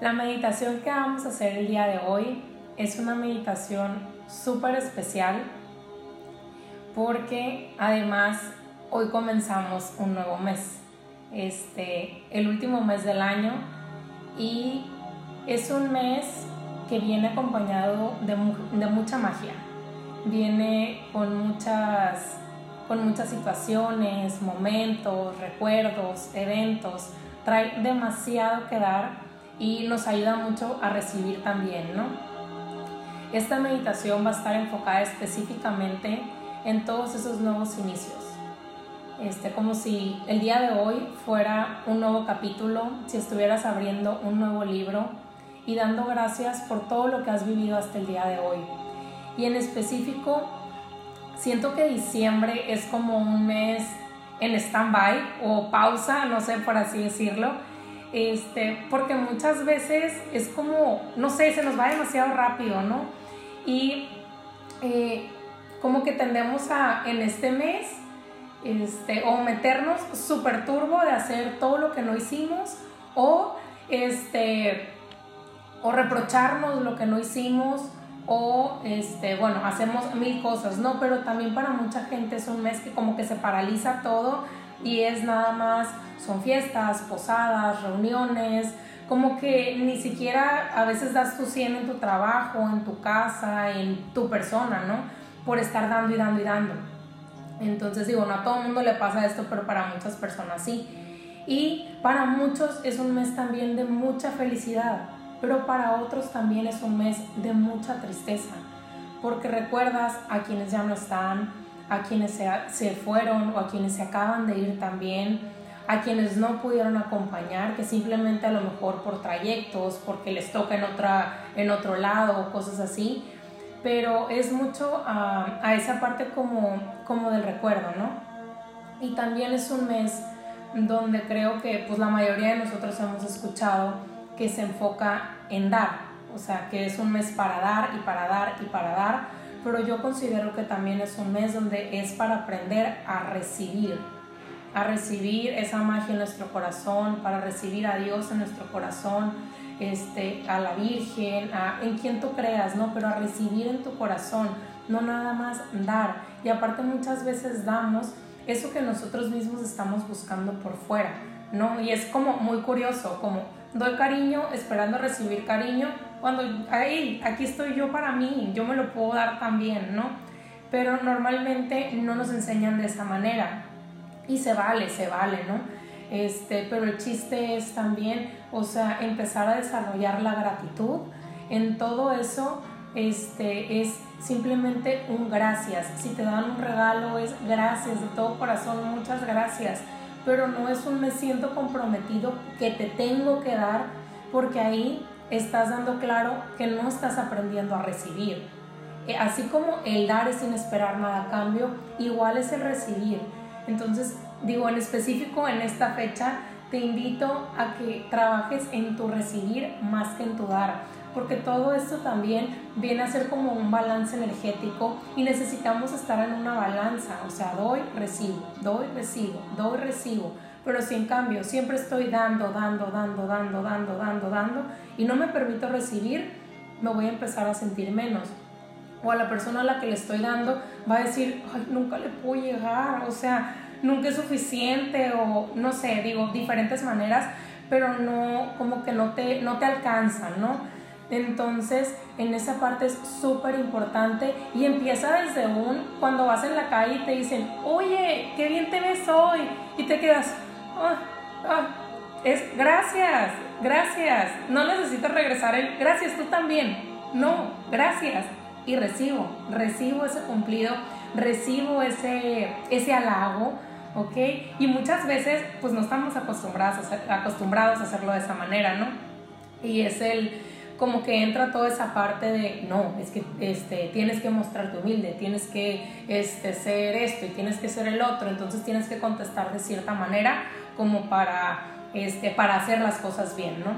La meditación que vamos a hacer el día de hoy es una meditación súper especial porque además hoy comenzamos un nuevo mes, este, el último mes del año y es un mes que viene acompañado de, de mucha magia, viene con muchas, con muchas situaciones, momentos, recuerdos, eventos, trae demasiado que dar y nos ayuda mucho a recibir también, ¿no? Esta meditación va a estar enfocada específicamente en todos esos nuevos inicios. Este, como si el día de hoy fuera un nuevo capítulo, si estuvieras abriendo un nuevo libro y dando gracias por todo lo que has vivido hasta el día de hoy. Y en específico, siento que diciembre es como un mes en stand-by o pausa, no sé por así decirlo, este, porque muchas veces es como, no sé, se nos va demasiado rápido, ¿no? Y eh, como que tendemos a, en este mes, este, o meternos súper turbo de hacer todo lo que no hicimos, o, este, o reprocharnos lo que no hicimos, o este, bueno, hacemos mil cosas, ¿no? Pero también para mucha gente es un mes que como que se paraliza todo y es nada más, son fiestas, posadas, reuniones, como que ni siquiera a veces das tu 100 en tu trabajo, en tu casa, en tu persona, ¿no? Por estar dando y dando y dando. Entonces digo, no a todo el mundo le pasa esto, pero para muchas personas sí. Y para muchos es un mes también de mucha felicidad, pero para otros también es un mes de mucha tristeza, porque recuerdas a quienes ya no están, a quienes se, se fueron o a quienes se acaban de ir también, a quienes no pudieron acompañar, que simplemente a lo mejor por trayectos, porque les toca en, otra, en otro lado cosas así, pero es mucho a, a esa parte como, como del recuerdo, ¿no? Y también es un mes donde creo que pues la mayoría de nosotros hemos escuchado que se enfoca en dar, o sea, que es un mes para dar y para dar y para dar, pero yo considero que también es un mes donde es para aprender a recibir, a recibir esa magia en nuestro corazón, para recibir a Dios en nuestro corazón, este, a la Virgen, a, en quien tú creas, ¿no? Pero a recibir en tu corazón, no nada más dar. Y aparte muchas veces damos eso que nosotros mismos estamos buscando por fuera, ¿no? Y es como muy curioso, como doy cariño esperando recibir cariño, cuando, ahí, aquí estoy yo para mí, yo me lo puedo dar también, ¿no? Pero normalmente no nos enseñan de esa manera. Y se vale, se vale, ¿no? Este, pero el chiste es también, o sea, empezar a desarrollar la gratitud. En todo eso, este, es simplemente un gracias. Si te dan un regalo, es gracias de todo corazón, muchas gracias. Pero no es un me siento comprometido que te tengo que dar, porque ahí estás dando claro que no estás aprendiendo a recibir. Eh, así como el dar es sin esperar nada a cambio, igual es el recibir. Entonces, digo en específico en esta fecha, te invito a que trabajes en tu recibir más que en tu dar, porque todo esto también viene a ser como un balance energético y necesitamos estar en una balanza, o sea, doy, recibo, doy, recibo, doy, recibo pero si en cambio siempre estoy dando, dando, dando, dando, dando, dando, dando y no me permito recibir, me voy a empezar a sentir menos. O a la persona a la que le estoy dando va a decir, ay, nunca le puedo llegar, o sea, nunca es suficiente, o no sé, digo, diferentes maneras, pero no, como que no te, no te alcanzan, ¿no? Entonces, en esa parte es súper importante y empieza desde un, cuando vas en la calle y te dicen, oye, qué bien te ves hoy, y te quedas, Ah, ah, es gracias, gracias. No necesito regresar el gracias, tú también. No, gracias. Y recibo, recibo ese cumplido, recibo ese, ese halago, ¿ok? Y muchas veces pues no estamos acostumbrados a, acostumbrados a hacerlo de esa manera, ¿no? Y es el, como que entra toda esa parte de, no, es que este, tienes que mostrarte humilde, tienes que este, ser esto y tienes que ser el otro, entonces tienes que contestar de cierta manera como para, este, para hacer las cosas bien, ¿no?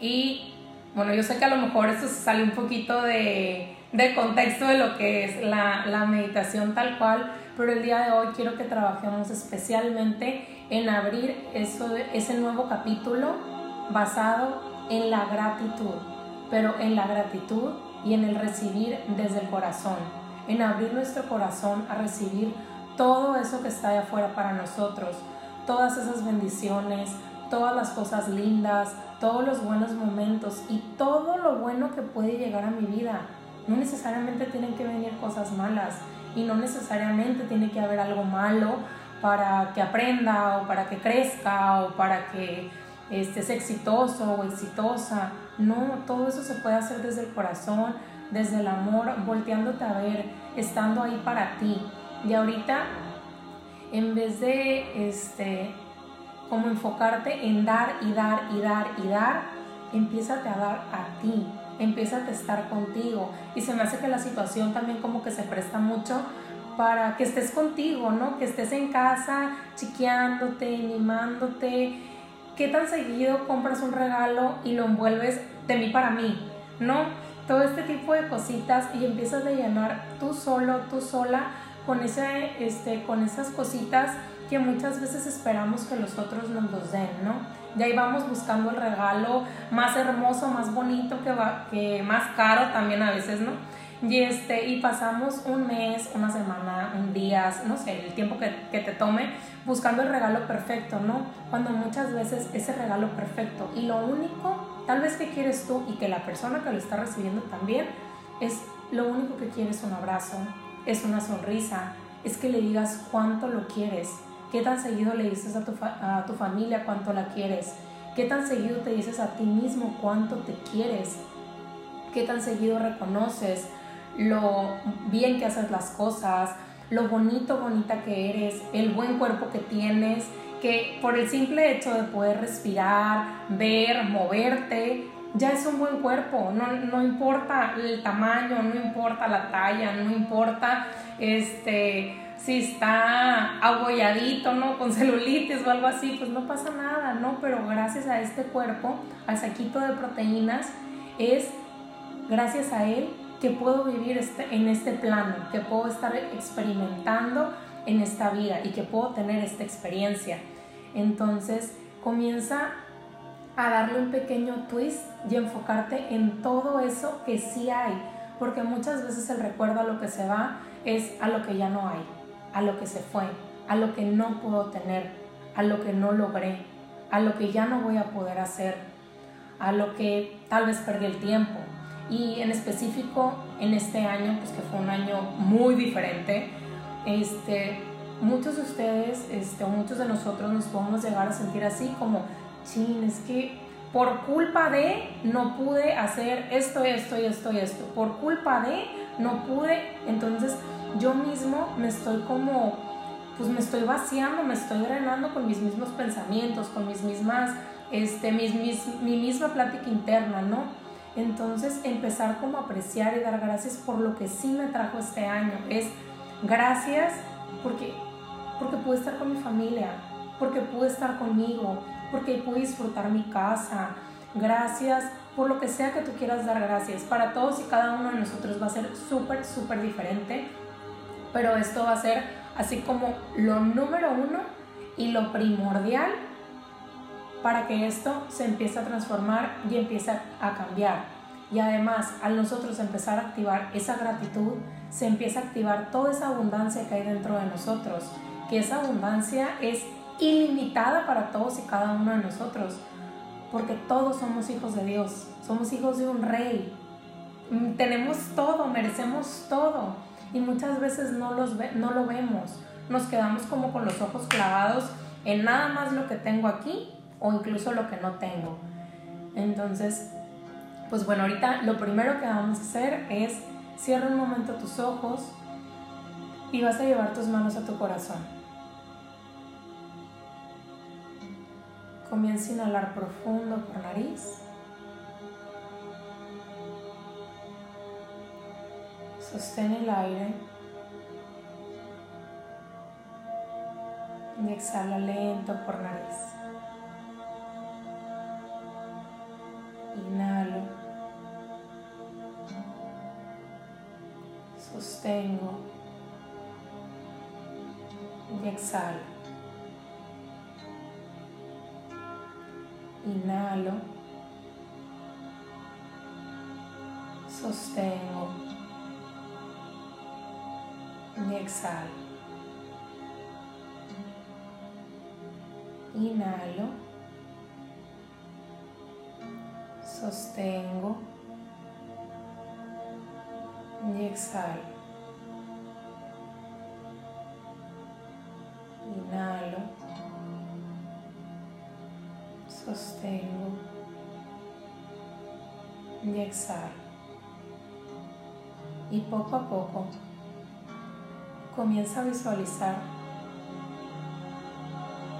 Y bueno, yo sé que a lo mejor esto sale un poquito de, contexto de lo que es la, la meditación tal cual, pero el día de hoy quiero que trabajemos especialmente en abrir eso, ese nuevo capítulo basado en la gratitud, pero en la gratitud y en el recibir desde el corazón, en abrir nuestro corazón a recibir todo eso que está de afuera para nosotros, todas esas bendiciones, todas las cosas lindas, todos los buenos momentos y todo lo bueno que puede llegar a mi vida. No necesariamente tienen que venir cosas malas y no necesariamente tiene que haber algo malo para que aprenda o para que crezca o para que estés exitoso o exitosa. No, todo eso se puede hacer desde el corazón, desde el amor, volteándote a ver, estando ahí para ti. Y ahorita, en vez de este, como enfocarte en dar y dar y dar y dar, empiézate a dar a ti, empiézate a estar contigo. Y se me hace que la situación también como que se presta mucho para que estés contigo, ¿no? Que estés en casa chiqueándote, mimándote. ¿Qué tan seguido compras un regalo y lo envuelves de mí para mí? ¿No? Todo este tipo de cositas y empiezas a llenar tú solo, tú sola con, ese, este, con esas cositas que muchas veces esperamos que los otros nos den, ¿no? Y ahí vamos buscando el regalo más hermoso, más bonito, que, va, que más caro también a veces, ¿no? Y, este, y pasamos un mes, una semana, un día, no sé, el tiempo que, que te tome buscando el regalo perfecto, ¿no? Cuando muchas veces ese regalo perfecto y lo único, tal vez que quieres tú y que la persona que lo está recibiendo también, es lo único que quieres un abrazo, es una sonrisa, es que le digas cuánto lo quieres, qué tan seguido le dices a tu, a tu familia cuánto la quieres, qué tan seguido te dices a ti mismo cuánto te quieres, qué tan seguido reconoces lo bien que haces las cosas, lo bonito, bonita que eres, el buen cuerpo que tienes, que por el simple hecho de poder respirar, ver, moverte, ya es un buen cuerpo, no, no, importa el tamaño, no importa la talla, no importa este, si está agolladito, ¿no? Con celulitis o algo así, pues no pasa nada, ¿no? Pero gracias a este cuerpo, al saquito de proteínas, es gracias a él que puedo vivir este, en este plano, que puedo estar experimentando en esta vida y que puedo tener esta experiencia. Entonces comienza a darle un pequeño twist y enfocarte en todo eso que sí hay, porque muchas veces el recuerdo a lo que se va es a lo que ya no hay, a lo que se fue, a lo que no puedo tener, a lo que no logré, a lo que ya no voy a poder hacer, a lo que tal vez perdí el tiempo, y en específico en este año, pues que fue un año muy diferente, este, muchos de ustedes este, muchos de nosotros nos podemos llegar a sentir así como, chin, es que por culpa de no pude hacer esto, esto y esto y esto, por culpa de no pude, entonces yo mismo me estoy como, pues me estoy vaciando, me estoy drenando con mis mismos pensamientos, con mis mismas, este, mis, mis, mi misma plática interna, ¿no? Entonces empezar como a apreciar y dar gracias por lo que sí me trajo este año. Es gracias porque, porque pude estar con mi familia, porque pude estar conmigo, porque pude disfrutar mi casa. Gracias por lo que sea que tú quieras dar gracias. Para todos y cada uno de nosotros va a ser súper, súper diferente. Pero esto va a ser así como lo número uno y lo primordial para que esto se empiece a transformar y empiece a cambiar. Y además, al nosotros empezar a activar esa gratitud, se empieza a activar toda esa abundancia que hay dentro de nosotros, que esa abundancia es ilimitada para todos y cada uno de nosotros, porque todos somos hijos de Dios, somos hijos de un rey, mm, tenemos todo, merecemos todo, y muchas veces no, los no lo vemos, nos quedamos como con los ojos clavados en nada más lo que tengo aquí o incluso lo que no tengo. Entonces, pues bueno, ahorita lo primero que vamos a hacer es cierra un momento tus ojos y vas a llevar tus manos a tu corazón. Comienza a inhalar profundo por nariz. Sostén el aire. Y exhala lento por nariz. Inhalo. Sostengo. Y exhalo. Inhalo. sostengo exhalo. Inhalo, sostengo exhalo. Inhalo, sostengo y exhalo. Y poco a poco comienza a visualizar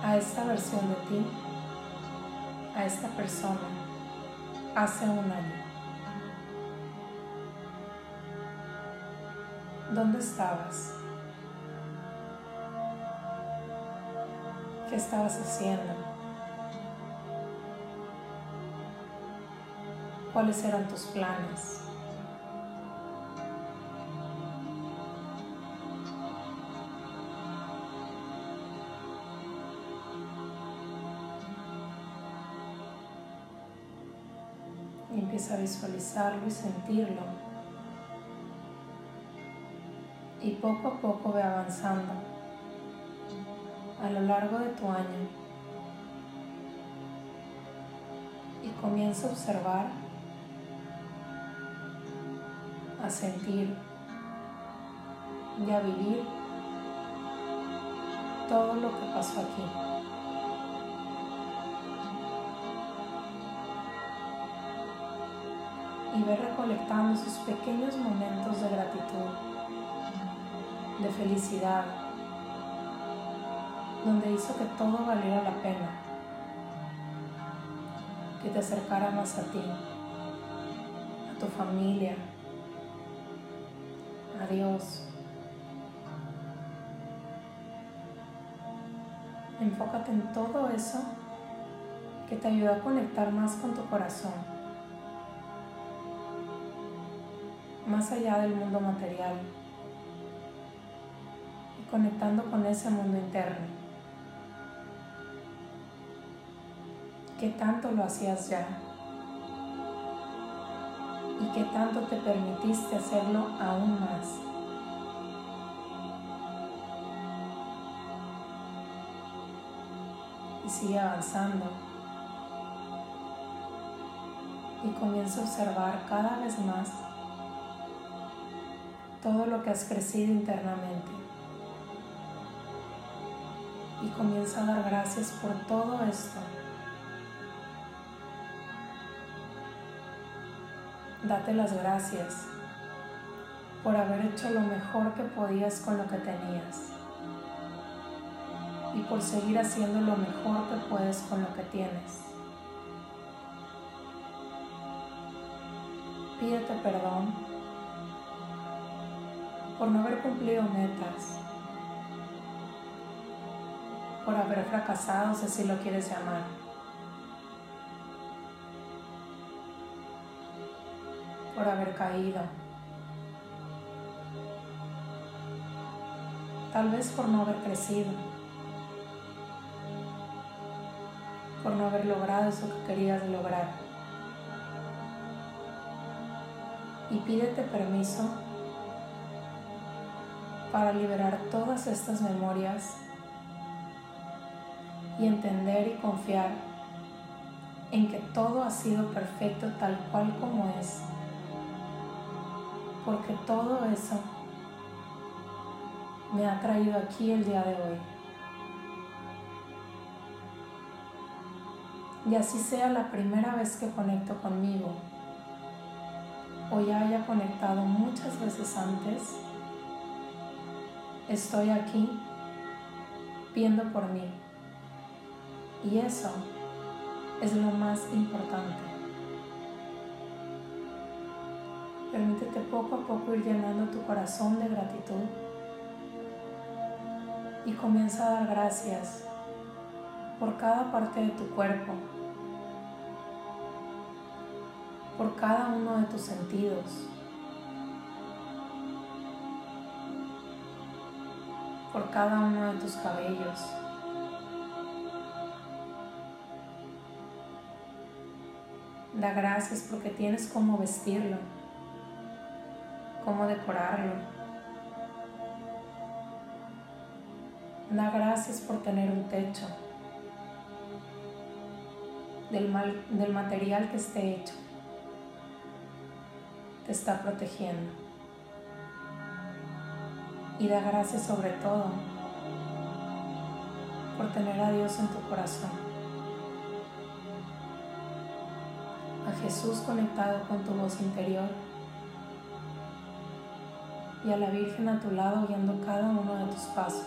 a esta versión de ti, a esta persona, hace un año. ¿Dónde estabas? ¿Qué estabas haciendo? ¿Cuáles eran tus planes? empieza a visualizarlo y sentirlo. Y poco a poco ve avanzando a lo largo de tu año. Y comienza a observar, a sentir y a vivir todo lo que pasó aquí. y ve recolectando esos pequeños momentos de gratitud, de felicidad, donde hizo que todo valiera la pena, que te acercara más a ti, a tu familia, Dios. Enfócate en todo eso que te ayuda a conectar más con tu corazón más allá del mundo material y conectando con ese mundo interno. ¿Qué tanto lo hacías ya? ¿Y qué tanto te permitiste hacerlo aún más? Y sigue avanzando. Y comienza a observar cada vez más todo lo que has crecido internamente. Y comienza a dar gracias por todo esto. Date las gracias por haber hecho lo mejor que podías con lo que tenías y por seguir haciendo lo mejor que puedes con lo que tienes. Pídete perdón por no haber cumplido metas, por haber fracasado, si así lo quieres llamar. Por haber caído. Tal vez por no haber crecido. Por no haber logrado eso que querías lograr. Y pídete permiso para liberar todas estas memorias y entender y confiar en que todo ha sido perfecto tal cual como es, porque todo eso me ha traído aquí el día de hoy. Y así sea la primera vez que conecto conmigo, o ya haya conectado muchas veces antes, estoy aquí viendo por mí. Y eso es lo más importante. Permítete poco a poco ir llenando tu corazón de gratitud y comienza a dar gracias por cada parte de tu cuerpo, por cada uno de tus sentidos por cada uno de tus cabellos. Da gracias porque tienes cómo vestirlo, cómo decorarlo. Da gracias por tener un techo, del, mal, del material que esté hecho. Te está protegiendo. Y da gracias sobre todo por tener a Dios en tu corazón. A Jesús conectado con tu voz interior y a la Virgen a tu lado guiando cada uno de tus pasos.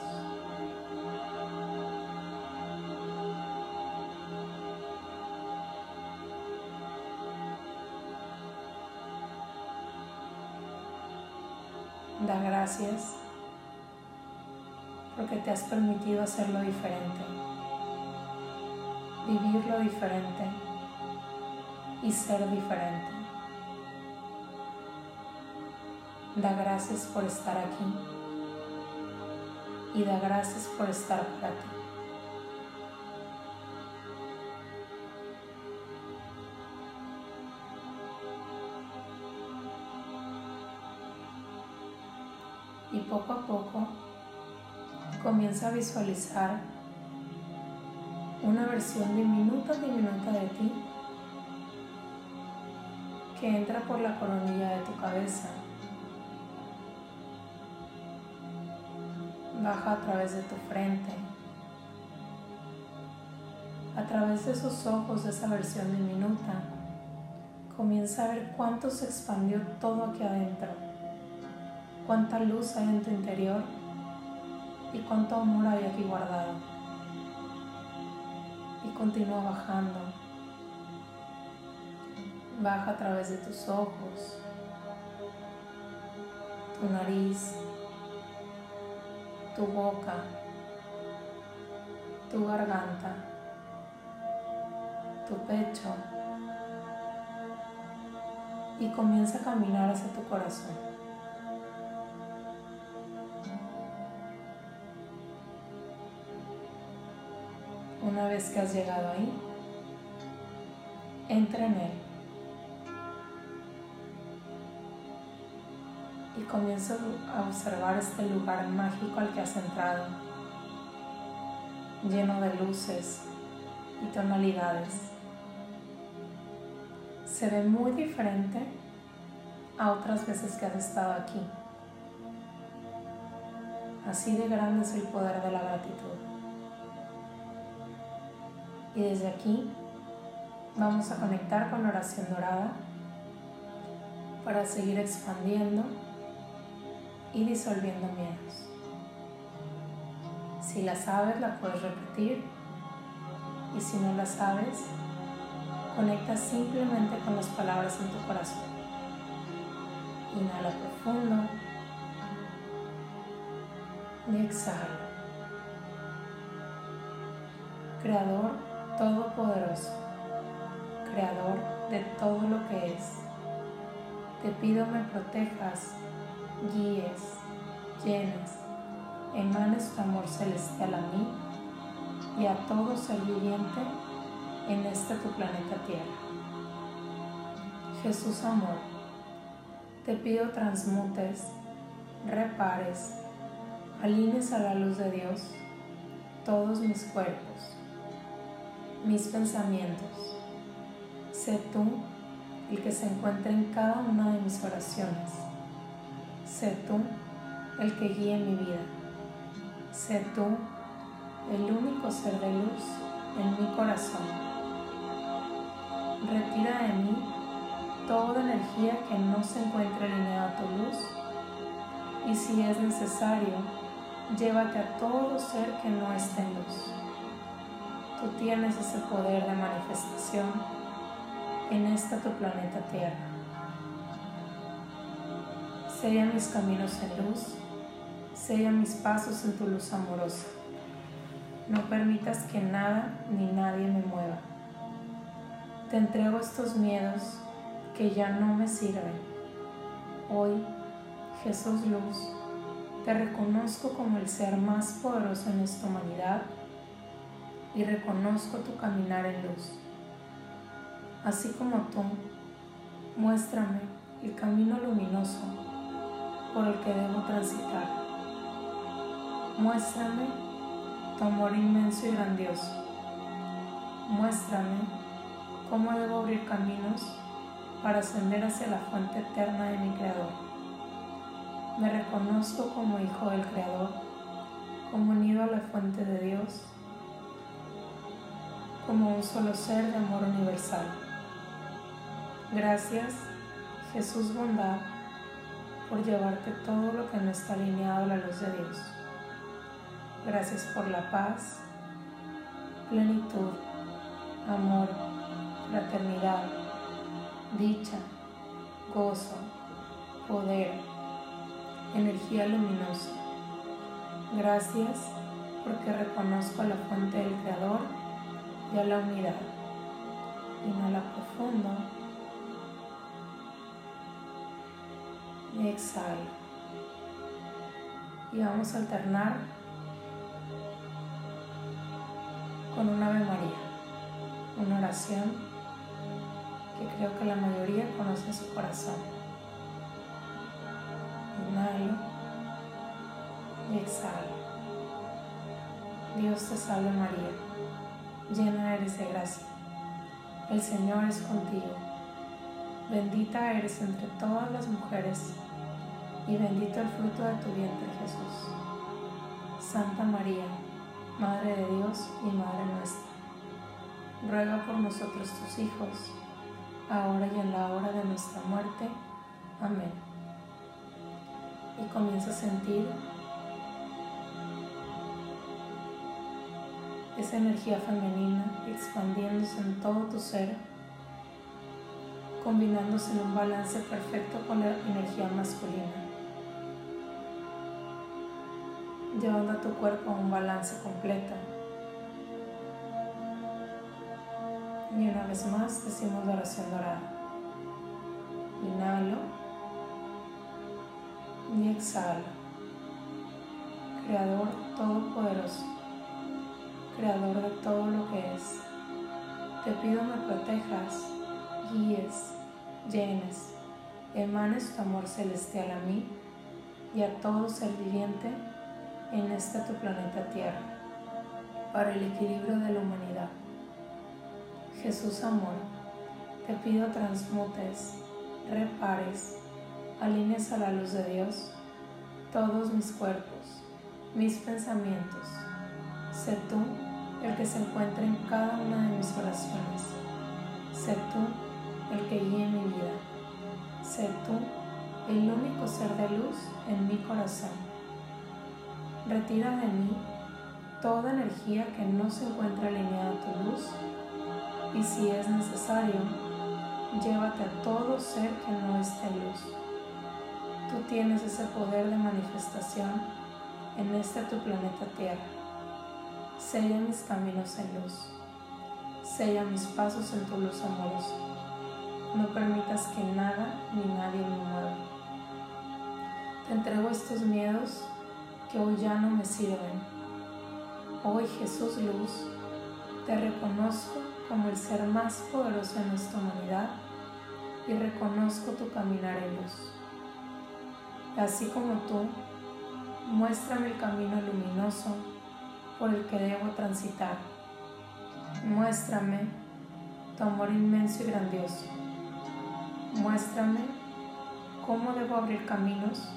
Da gracias porque te has permitido hacerlo diferente, vivirlo diferente y ser diferente. Da gracias por estar aquí y da gracias por estar para ti. Y poco a poco comienza a visualizar una versión diminuta, diminuta de ti que entra por la coronilla de tu cabeza, baja a través de tu frente, a través de esos ojos de esa versión diminuta, comienza a ver cuánto se expandió todo aquí adentro, cuánta luz hay en tu interior y cuánto amor hay aquí guardado. Y continúa bajando. Baja a través de tus ojos, tu nariz, tu boca, tu garganta, tu pecho y comienza a caminar hacia tu corazón. Una vez que has llegado ahí, entra en él y comienza a observar este lugar mágico al que has entrado, lleno de luces y tonalidades. Se ve muy diferente a otras veces que has estado aquí. Así de grande es el poder de la gratitud. Y desde aquí vamos a conectar con la oración dorada para seguir expandiendo y disolviendo miedos. Si la sabes, la puedes repetir y si no la sabes, conecta simplemente con las palabras en tu corazón. Inhala profundo y exhala. Creador Todopoderoso, Creador de todo lo que es, te pido me protejas, guíes, llenes, emanes tu amor celestial a mí y a todo ser viviente en este tu planeta Tierra. Jesús amor, te pido transmutes, repares, alines a la luz de Dios todos mis cuerpos mis pensamientos. Sé tú el que se encuentra en cada una de mis oraciones. Sé tú el que guíe mi vida. Sé tú el único ser de luz en mi corazón. Retira de mí toda energía que no se encuentre alineada a tu luz y si es necesario, llévate a todo ser que no esté en luz. Tú tienes ese poder de manifestación en este tu planeta Tierra. Sella mis caminos en luz, sella mis pasos en tu luz amorosa. No permitas que nada ni nadie me mueva. Te entrego estos miedos que ya no me sirven. Hoy, Jesús Luz, te reconozco como el ser más poderoso en esta humanidad y reconozco tu caminar en luz. Así como tú, muéstrame el camino luminoso por el que debo transitar. Muéstrame tu amor inmenso y grandioso. Muéstrame cómo debo abrir caminos para ascender hacia la fuente eterna de mi Creador. Me reconozco como hijo del Creador, como unido a la fuente de Dios, como un solo ser de amor universal. Gracias, Jesús bondad, por llevarte todo lo que no está alineado a la luz de Dios. Gracias por la paz, plenitud, amor, fraternidad, dicha, gozo, poder, energía luminosa. Gracias porque reconozco a la fuente del Creador y a la unidad. Inhala profundo y exhala. Y vamos a alternar con un Ave María, una oración que creo que la mayoría conoce en su corazón. Inhalo y exhalo. Dios te salve María, llena eres de gracia. El Señor es contigo. Bendita eres entre todas las mujeres y bendito el fruto de tu vientre Jesús. Santa María, Madre de Dios y Madre nuestra, ruega por nosotros tus hijos, ahora y en la hora de nuestra muerte. Amén. Y comienza a sentir esa energía femenina expandiéndose en todo tu ser, combinándose en un balance perfecto con la energía masculina. Llevando a tu cuerpo a un balance completo. Y una vez más decimos la oración dorada. Inhalo y exhalo. Creador Todopoderoso, Creador de todo lo que es, te pido me protejas, guíes, llenes, emanes tu amor celestial a mí y a todo ser viviente en este tu planeta Tierra, para el equilibrio de la humanidad. Jesús amor, te pido transmutes, repares, alinees a la luz de Dios todos mis cuerpos, mis pensamientos. Sé tú el que se encuentra en cada una de mis oraciones. Sé tú el que guíe mi vida. Sé tú el único ser de luz en mi corazón Retira de mí toda energía que no se encuentra alineada a tu luz y si es necesario, llévate a todo ser que no esté luz. Tú tienes ese poder de manifestación en este tu planeta Tierra. Sella mis caminos en luz. Sella mis pasos en tu luz amorosa. No permitas que nada ni nadie me mueva. Te entrego estos miedos que hoy ya no me sirven. Hoy Jesús Luz, te reconozco como el ser más poderoso en nuestra humanidad y reconozco tu caminar en luz. Así como tú, muéstrame el camino luminoso por el que debo transitar. Muéstrame tu amor inmenso y grandioso. Muéstrame cómo debo abrir caminos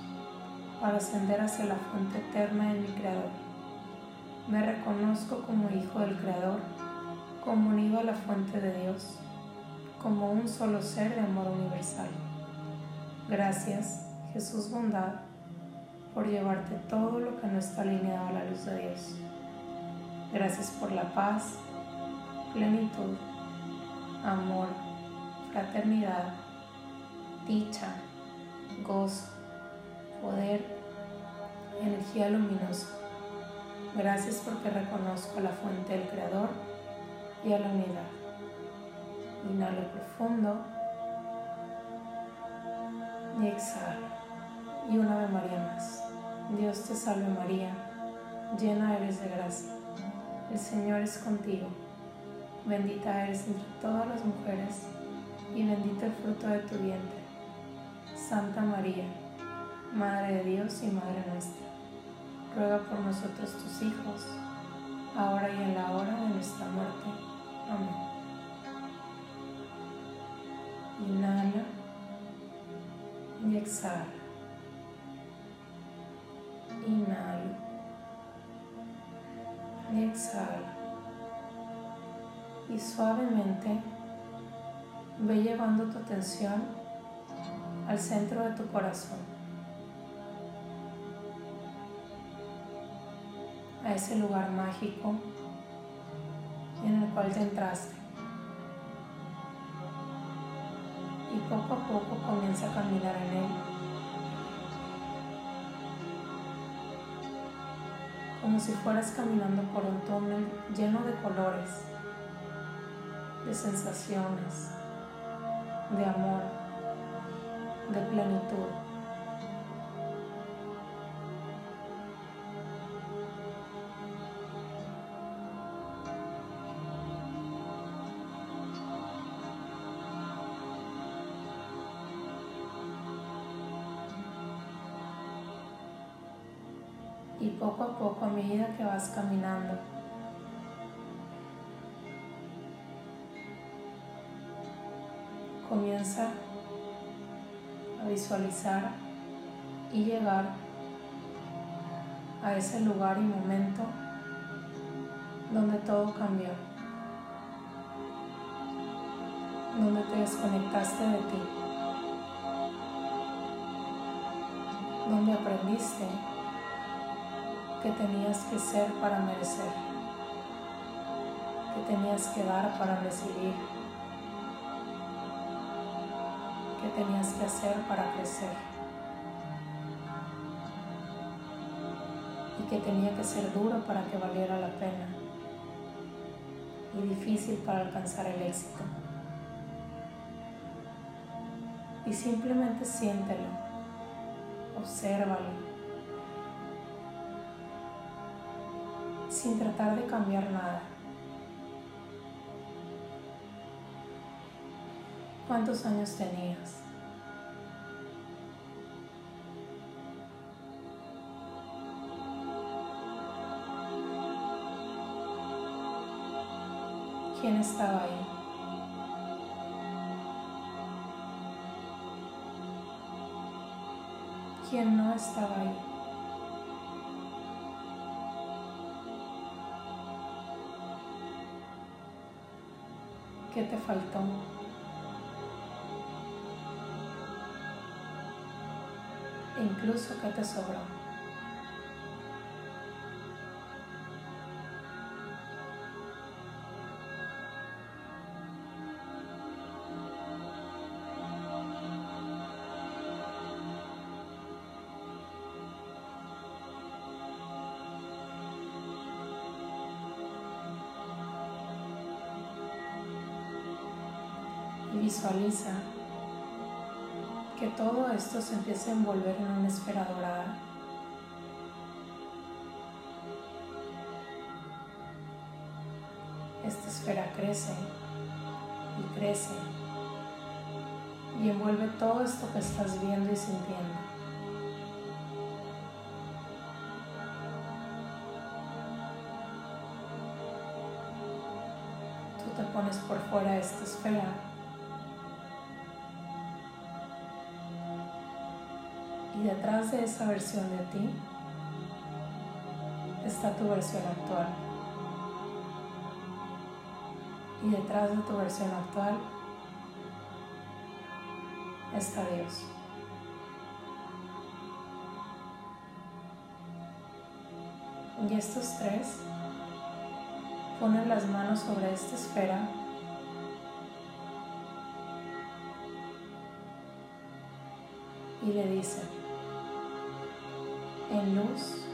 para ascender hacia la fuente eterna de mi Creador. Me reconozco como hijo del Creador, como unido a la fuente de Dios, como un solo ser de amor universal. Gracias, Jesús bondad, por llevarte todo lo que no está alineado a la luz de Dios. Gracias por la paz, plenitud, amor, fraternidad, dicha, gozo poder, energía luminosa. Gracias porque reconozco la fuente del Creador y a la unidad. Inhalo profundo y exhalo. Y una Ave María más. Dios te salve María, llena eres de gracia. El Señor es contigo. Bendita eres entre todas las mujeres y bendito el fruto de tu vientre. Santa María Madre de Dios y Madre nuestra, ruega por nosotros tus hijos, ahora y en la hora de nuestra muerte. Amén. Inhala y exhala. Inhala y exhala. Y suavemente ve llevando tu atención al centro de tu corazón. A ese lugar mágico en el cual te entraste. Y poco a poco comienza a caminar en él. Como si fueras caminando por un túnel lleno de colores, de sensaciones, de amor, de plenitud. Medida que vas caminando. Comienza a visualizar y llegar a ese lugar y momento donde todo cambió, donde te desconectaste de ti, donde aprendiste que tenías que ser para merecer, que tenías que dar para recibir, que tenías que hacer para crecer y que tenía que ser duro para que valiera la pena y difícil para alcanzar el éxito. Y simplemente siéntelo, obsérvalo sin tratar de cambiar nada. ¿Cuántos años tenías? ¿Quién estaba ahí? ¿Quién no estaba ahí? ¿Qué te faltó? Incluso qué te sobró. Visualiza que todo esto se empieza a envolver en una esfera dorada. Esta esfera crece y crece y envuelve todo esto que estás viendo y sintiendo. Tú te pones por fuera de esta esfera detrás de esa versión de ti está tu versión actual. Y detrás de tu versión actual está Dios. Y estos tres ponen las manos sobre esta esfera y le dicen, en luz,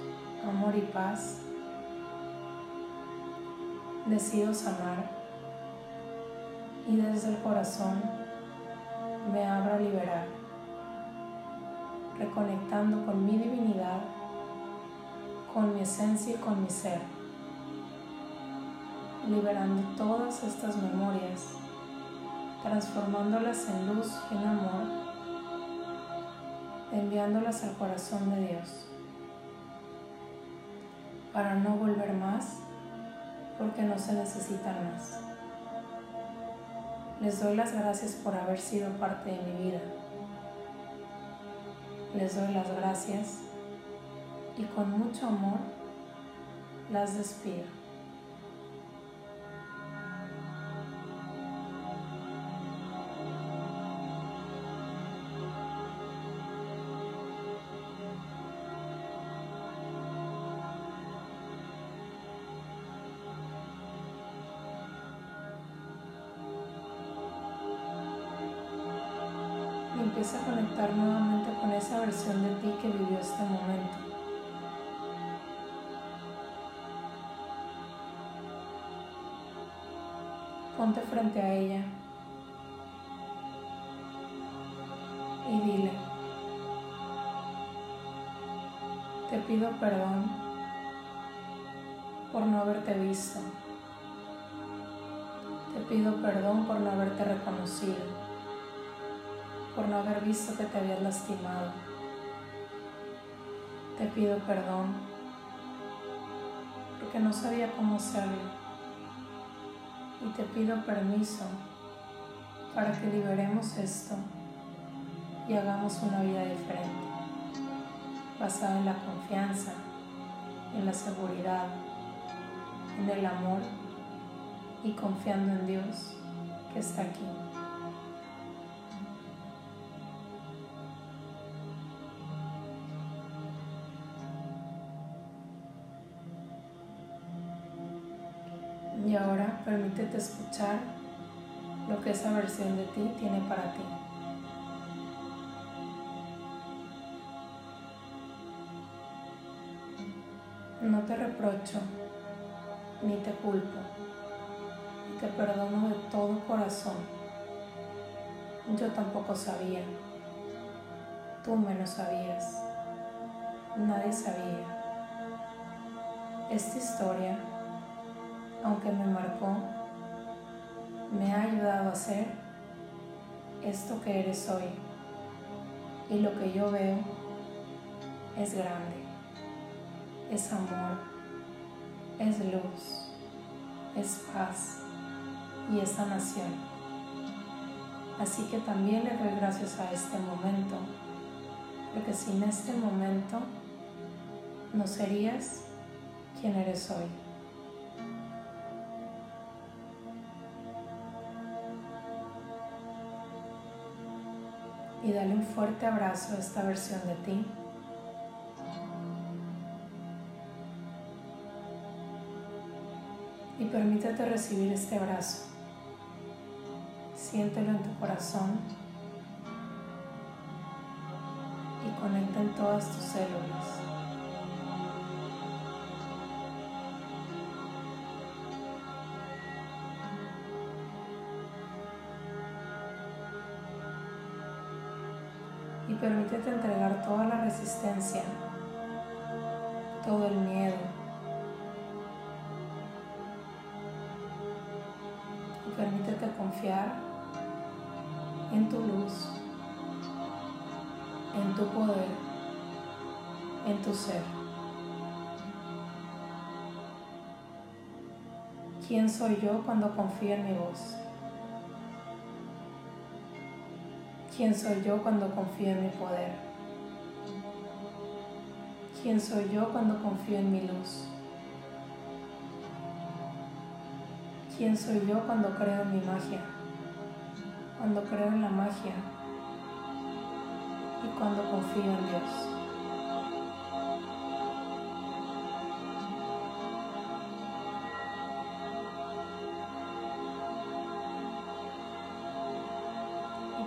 amor y paz, decido sanar y desde el corazón me abro a liberar, reconectando con mi divinidad, con mi esencia y con mi ser, liberando todas estas memorias, transformándolas en luz y en amor enviándolas al corazón de Dios, para no volver más, porque no se necesitan más. Les doy las gracias por haber sido parte de mi vida. Les doy las gracias y con mucho amor las despido. Ponte frente a ella y dile, te pido perdón por no haberte visto. Te pido perdón por no haberte reconocido por no haber visto que te habías lastimado. Te pido perdón porque no sabía cómo hacerlo. Y te pido permiso para que liberemos esto y hagamos una vida diferente, basada en la confianza, en la seguridad, en el amor y confiando en Dios que está aquí. Y ahora permítete escuchar lo que esa versión de ti tiene para ti. No te reprocho ni te culpo. Te perdono de todo corazón. Yo tampoco sabía. Tú menos sabías. Nadie sabía. Esta historia aunque me marcó, me ha ayudado a ser esto que eres hoy. Y lo que yo veo es grande, es amor, es luz, es paz y es sanación. Así que también le doy gracias a este momento, porque sin este momento no serías quien eres hoy. Y dale un fuerte abrazo a esta versión de ti. Y permítete recibir este abrazo. Siéntelo en tu corazón y conecta en todas tus células. Resistencia, todo el miedo. Y permítete confiar en tu luz, en tu poder, en tu ser. ¿Quién soy yo cuando confío en mi voz? ¿Quién soy yo cuando confío en mi poder? ¿Quién soy yo cuando confío en mi luz? ¿Quién soy yo cuando creo en mi magia? Cuando creo en la magia y cuando confío en Dios.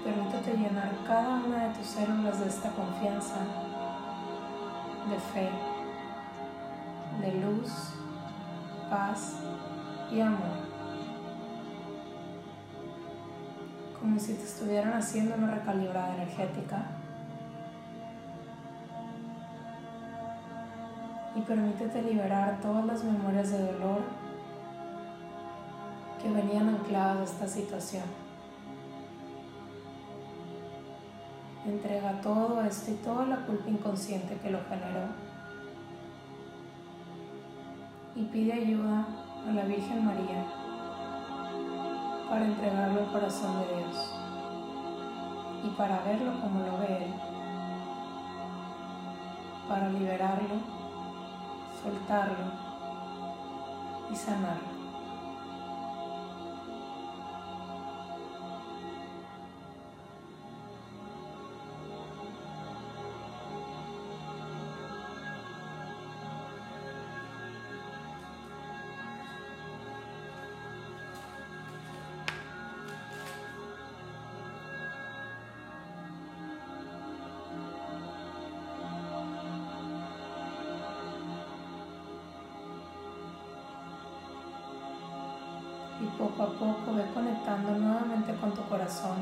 permítete llenar cada una de tus células de esta confianza, de fe, de luz, paz y amor. Como si te estuvieran haciendo una recalibrada energética. Y permítete liberar todas las memorias de dolor que venían ancladas a esta situación. Entrega todo esto y toda la culpa inconsciente que lo generó. Y pide ayuda a la Virgen María para entregarlo al corazón de Dios y para verlo como lo ve Él, para liberarlo, soltarlo y sanarlo. Poco a poco ve conectando nuevamente con tu corazón.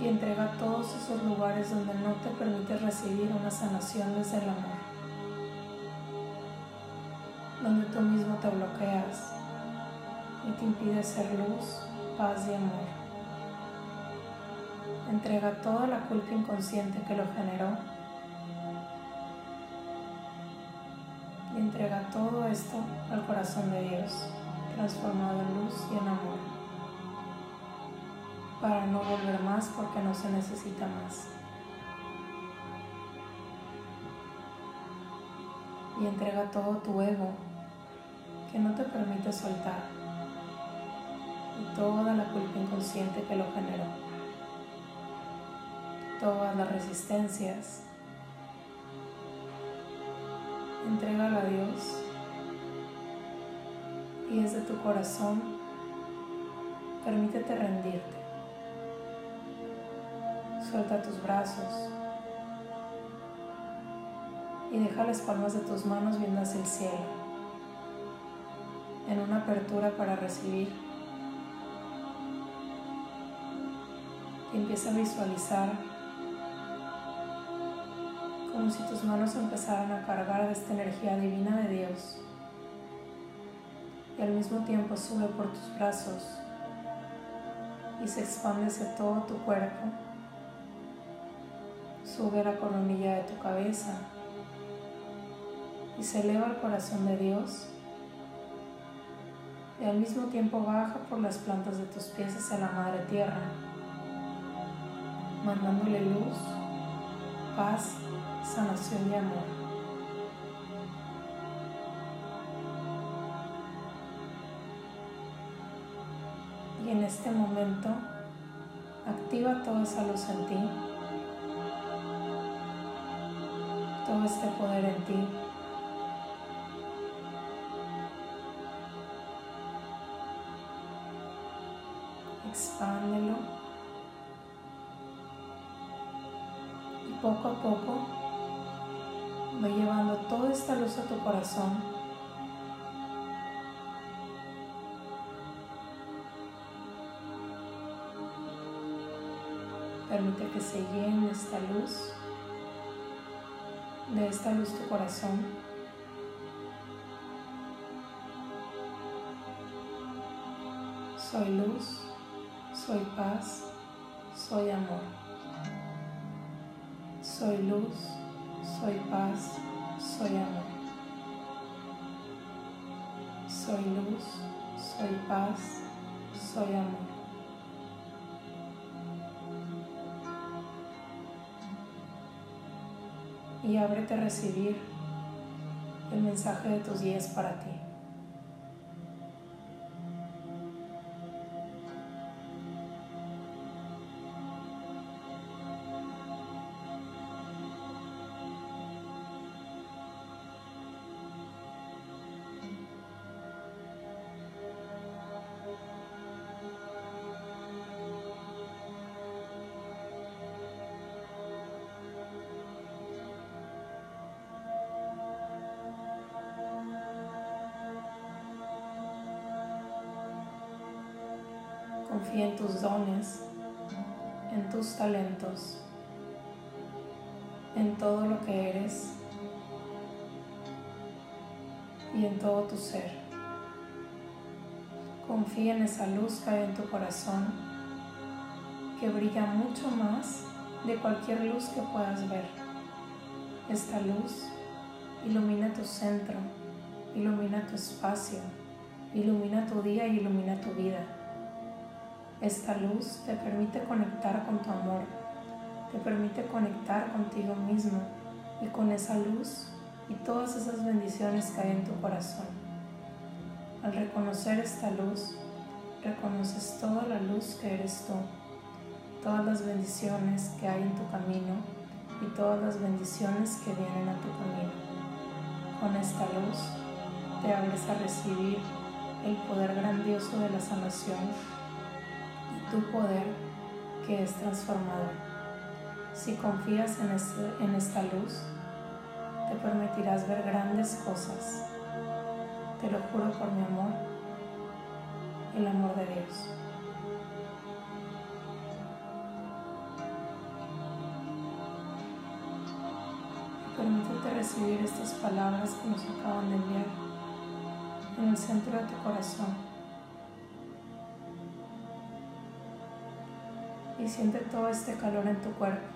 Y entrega todos esos lugares donde no te permites recibir una sanación desde el amor bloqueas y te impide ser luz, paz y amor. Entrega toda la culpa inconsciente que lo generó y entrega todo esto al corazón de Dios, transformado en luz y en amor, para no volver más porque no se necesita más. y entrega todo tu ego que no te permite soltar. Toda la culpa inconsciente que lo generó, todas las resistencias. Entrégalo a Dios. Y desde tu corazón permítete rendirte. Suelta tus brazos. Y deja las palmas de tus manos viendo hacia el cielo, en una apertura para recibir. Y empieza a visualizar como si tus manos empezaran a cargar de esta energía divina de Dios. Y al mismo tiempo sube por tus brazos y se expande hacia todo tu cuerpo, sube la coronilla de tu cabeza y se eleva al corazón de Dios y al mismo tiempo baja por las plantas de tus pies hacia la Madre Tierra, mandándole luz, paz, sanación y amor. Y en este momento activa toda esa luz en ti, todo este poder en ti. Expándelo y poco a poco va llevando toda esta luz a tu corazón. Permite que se llene esta luz, de esta luz tu corazón. Soy luz soy paz, soy amor. Soy luz, soy paz, soy amor. Soy luz, soy paz, soy amor. Y ábrete a recibir el mensaje de tus días para ti. Talentos, en todo lo que eres y en todo tu ser. Confía en esa luz que hay en tu corazón, que brilla mucho más de cualquier luz que puedas ver. Esta luz ilumina tu centro, ilumina tu espacio, ilumina tu día y ilumina tu vida. Esta luz te permite conectar con tu amor, te permite conectar contigo mismo y con esa luz y todas esas bendiciones que hay en tu corazón. Al reconocer esta luz, reconoces toda la luz que eres tú, todas las bendiciones que hay en tu camino y todas las bendiciones que vienen a tu camino. Con esta luz te abres a recibir el poder grandioso de la sanación tu poder que es transformador. Si confías en, este, en esta luz, te permitirás ver grandes cosas. Te lo juro por mi amor, el amor de Dios. Permítete recibir estas palabras que nos acaban de enviar en el centro de tu corazón. Y siente todo este calor en tu cuerpo.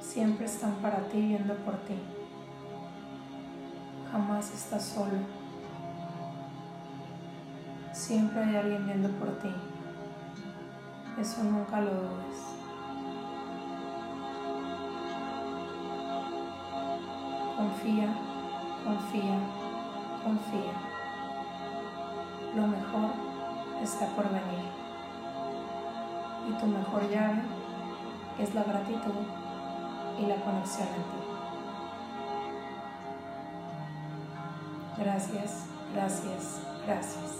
Siempre están para ti viendo por ti. Jamás estás solo. Siempre hay alguien viendo por ti. Eso nunca lo dudes. Confía, confía, confía. Lo mejor está por venir. Y tu mejor llave es la gratitud y la conexión en ti. Gracias, gracias, gracias.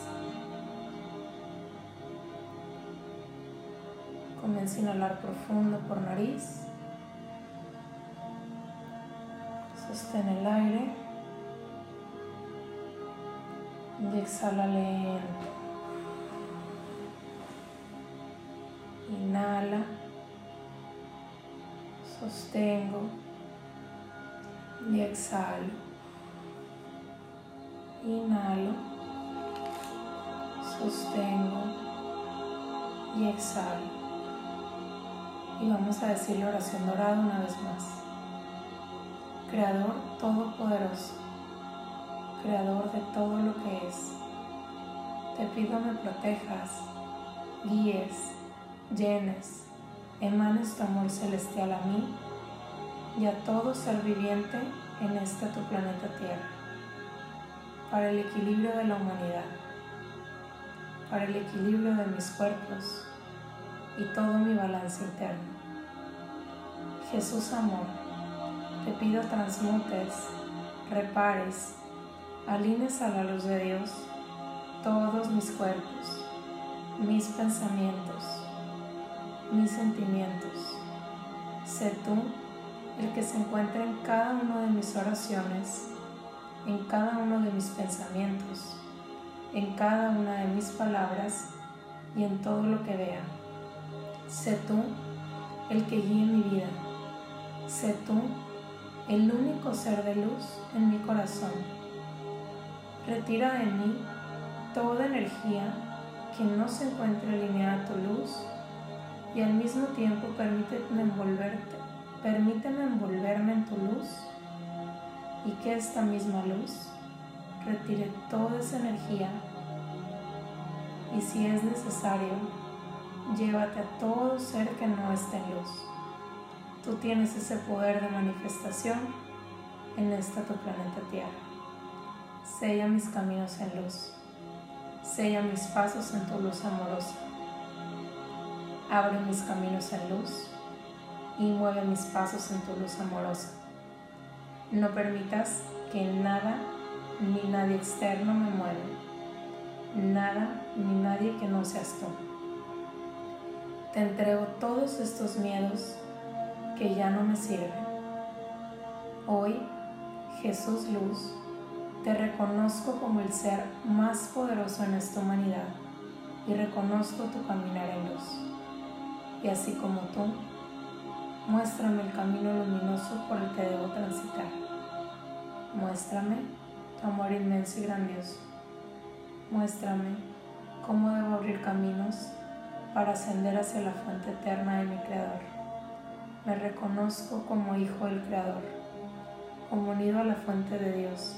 Comienza a inhalar profundo por nariz. Sostén el aire. Y exhala lento. Sostengo y exhalo. Inhalo, sostengo y exhalo. Y vamos a decir la oración dorada una vez más. Creador Todopoderoso, Creador de todo lo que es, te pido me protejas, guíes, llenes, emanes tu amor celestial a mí y a todo ser viviente en este tu planeta Tierra, para el equilibrio de la humanidad, para el equilibrio de mis cuerpos y todo mi balance interno. Jesús amor, te pido transmutes, repares, alines a la luz de Dios todos mis cuerpos, mis pensamientos, mis sentimientos. Sé tú el que se encuentra en cada una de mis oraciones, en cada uno de mis pensamientos, en cada una de mis palabras y en todo lo que vea. Sé tú el que guíe mi vida. Sé tú el único ser de luz en mi corazón. Retira de mí toda energía que no se encuentre alineada a tu luz y al mismo tiempo permíteme envolverte, permíteme envolverme en tu luz y que esta misma luz retire toda esa energía y si es necesario, llévate a todo ser que no esté en luz. Tú tienes ese poder de manifestación en esta tu planeta Tierra. Sella mis caminos en luz. Sella mis pasos en tu luz amorosa abre mis caminos en luz y mueve mis pasos en tu luz amorosa. No permitas que nada ni nadie externo me mueva, nada ni nadie que no seas tú. Te entrego todos estos miedos que ya no me sirven. Hoy, Jesús Luz, te reconozco como el ser más poderoso en esta humanidad y reconozco tu caminar en luz. Y así como tú, muéstrame el camino luminoso por el que debo transitar. Muéstrame tu amor inmenso y grandioso. Muéstrame cómo debo abrir caminos para ascender hacia la fuente eterna de mi Creador. Me reconozco como hijo del Creador, como unido a la fuente de Dios,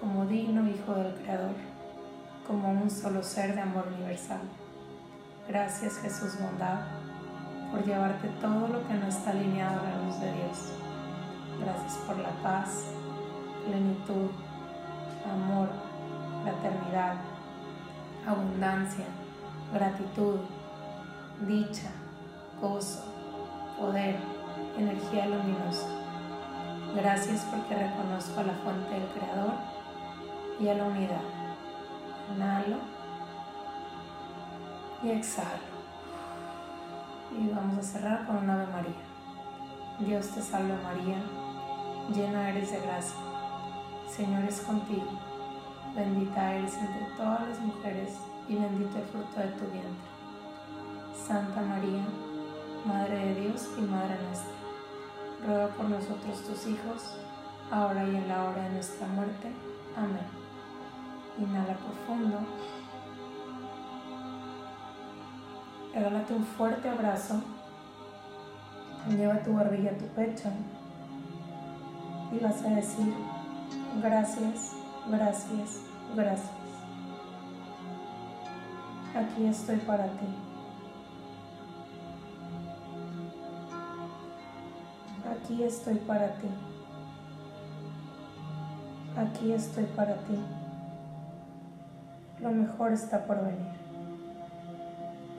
como digno hijo del Creador, como un solo ser de amor universal. Gracias Jesús bondad por llevarte todo lo que no está alineado a la luz de Dios. Gracias por la paz, plenitud, amor, fraternidad, abundancia, gratitud, dicha, gozo, poder, energía luminosa. Gracias porque reconozco a la fuente del Creador y a la unidad. Inhalo y exhalo. Y vamos a cerrar con un Ave María. Dios te salve María, llena eres de gracia. Señor es contigo. Bendita eres entre todas las mujeres y bendito el fruto de tu vientre. Santa María, Madre de Dios y Madre nuestra, ruega por nosotros tus hijos, ahora y en la hora de nuestra muerte. Amén. Inhala profundo. Regálate un fuerte abrazo. Lleva tu barbilla a tu pecho y vas a decir gracias, gracias, gracias aquí estoy para ti. Aquí estoy para ti. Aquí estoy para ti. Lo mejor está por venir.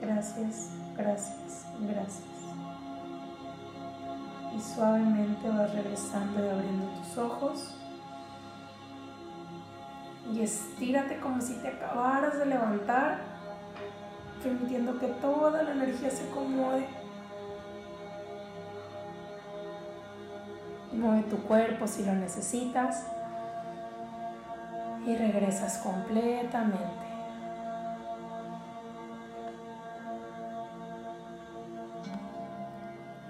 Gracias, gracias, gracias. Y suavemente vas regresando y abriendo tus ojos. Y estírate como si te acabaras de levantar permitiendo que toda la energía se acomode. Mueve tu cuerpo si lo necesitas y regresas completamente.